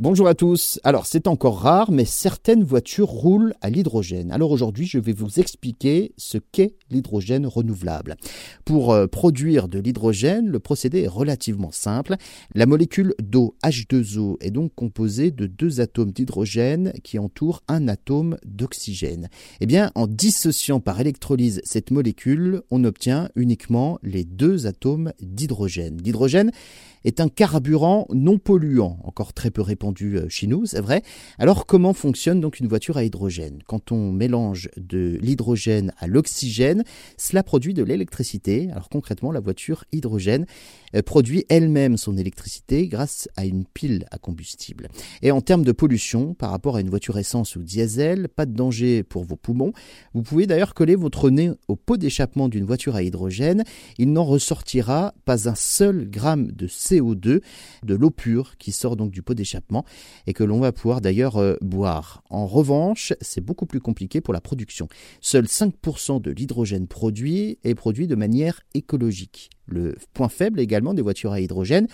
Bonjour à tous. Alors c'est encore rare, mais certaines voitures roulent à l'hydrogène. Alors aujourd'hui, je vais vous expliquer ce qu'est l'hydrogène renouvelable. Pour euh, produire de l'hydrogène, le procédé est relativement simple. La molécule d'eau H2O est donc composée de deux atomes d'hydrogène qui entourent un atome d'oxygène. Eh bien, en dissociant par électrolyse cette molécule, on obtient uniquement les deux atomes d'hydrogène. L'hydrogène est un carburant non polluant, encore très peu répandu euh, chez nous, c'est vrai. Alors comment fonctionne donc une voiture à hydrogène? Quand on mélange de l'hydrogène à l'oxygène, cela produit de l'électricité. Alors concrètement, la voiture hydrogène euh, produit elle-même son électricité grâce à une pile à combustible. Et en termes de pollution, par rapport à une voiture essence ou diesel, pas de danger pour vos poumons. Vous pouvez d'ailleurs coller votre nez au pot d'échappement d'une voiture à hydrogène. Il n'en ressortira pas un seul gramme de CO2, de l'eau pure qui sort donc du pot d'échappement et que l'on va pouvoir d'ailleurs euh, boire. En revanche, c'est beaucoup plus compliqué pour la production. Seuls 5% de l'hydrogène produit est produit de manière écologique. Le point faible également des voitures à hydrogène,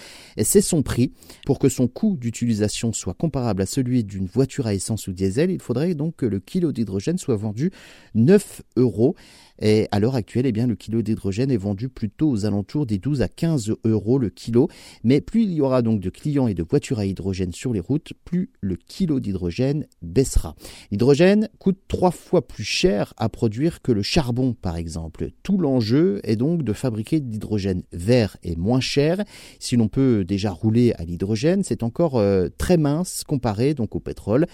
c'est son prix. Pour que son coût d'utilisation soit comparable à celui d'une voiture à essence ou diesel, il faudrait donc que le kilo d'hydrogène soit vendu 9 euros. Et à l'heure actuelle, eh bien, le kilo d'hydrogène est vendu plutôt aux alentours des 12 à 15 euros le kilo. Mais plus il y aura donc de clients et de voitures à hydrogène sur les routes, plus le kilo d'hydrogène baissera. L'hydrogène coûte trois fois plus cher à produire que le charbon, par exemple. Tout l'enjeu est donc de fabriquer de l'hydrogène vert et moins cher. Si l'on peut déjà rouler à l'hydrogène, c'est encore euh, très mince comparé donc au pétrole.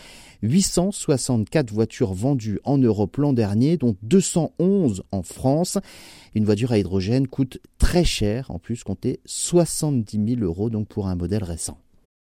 864 voitures vendues en Europe l'an dernier, dont 211 en France. Une voiture à hydrogène coûte très cher, en plus compter 70 000 euros donc pour un modèle récent.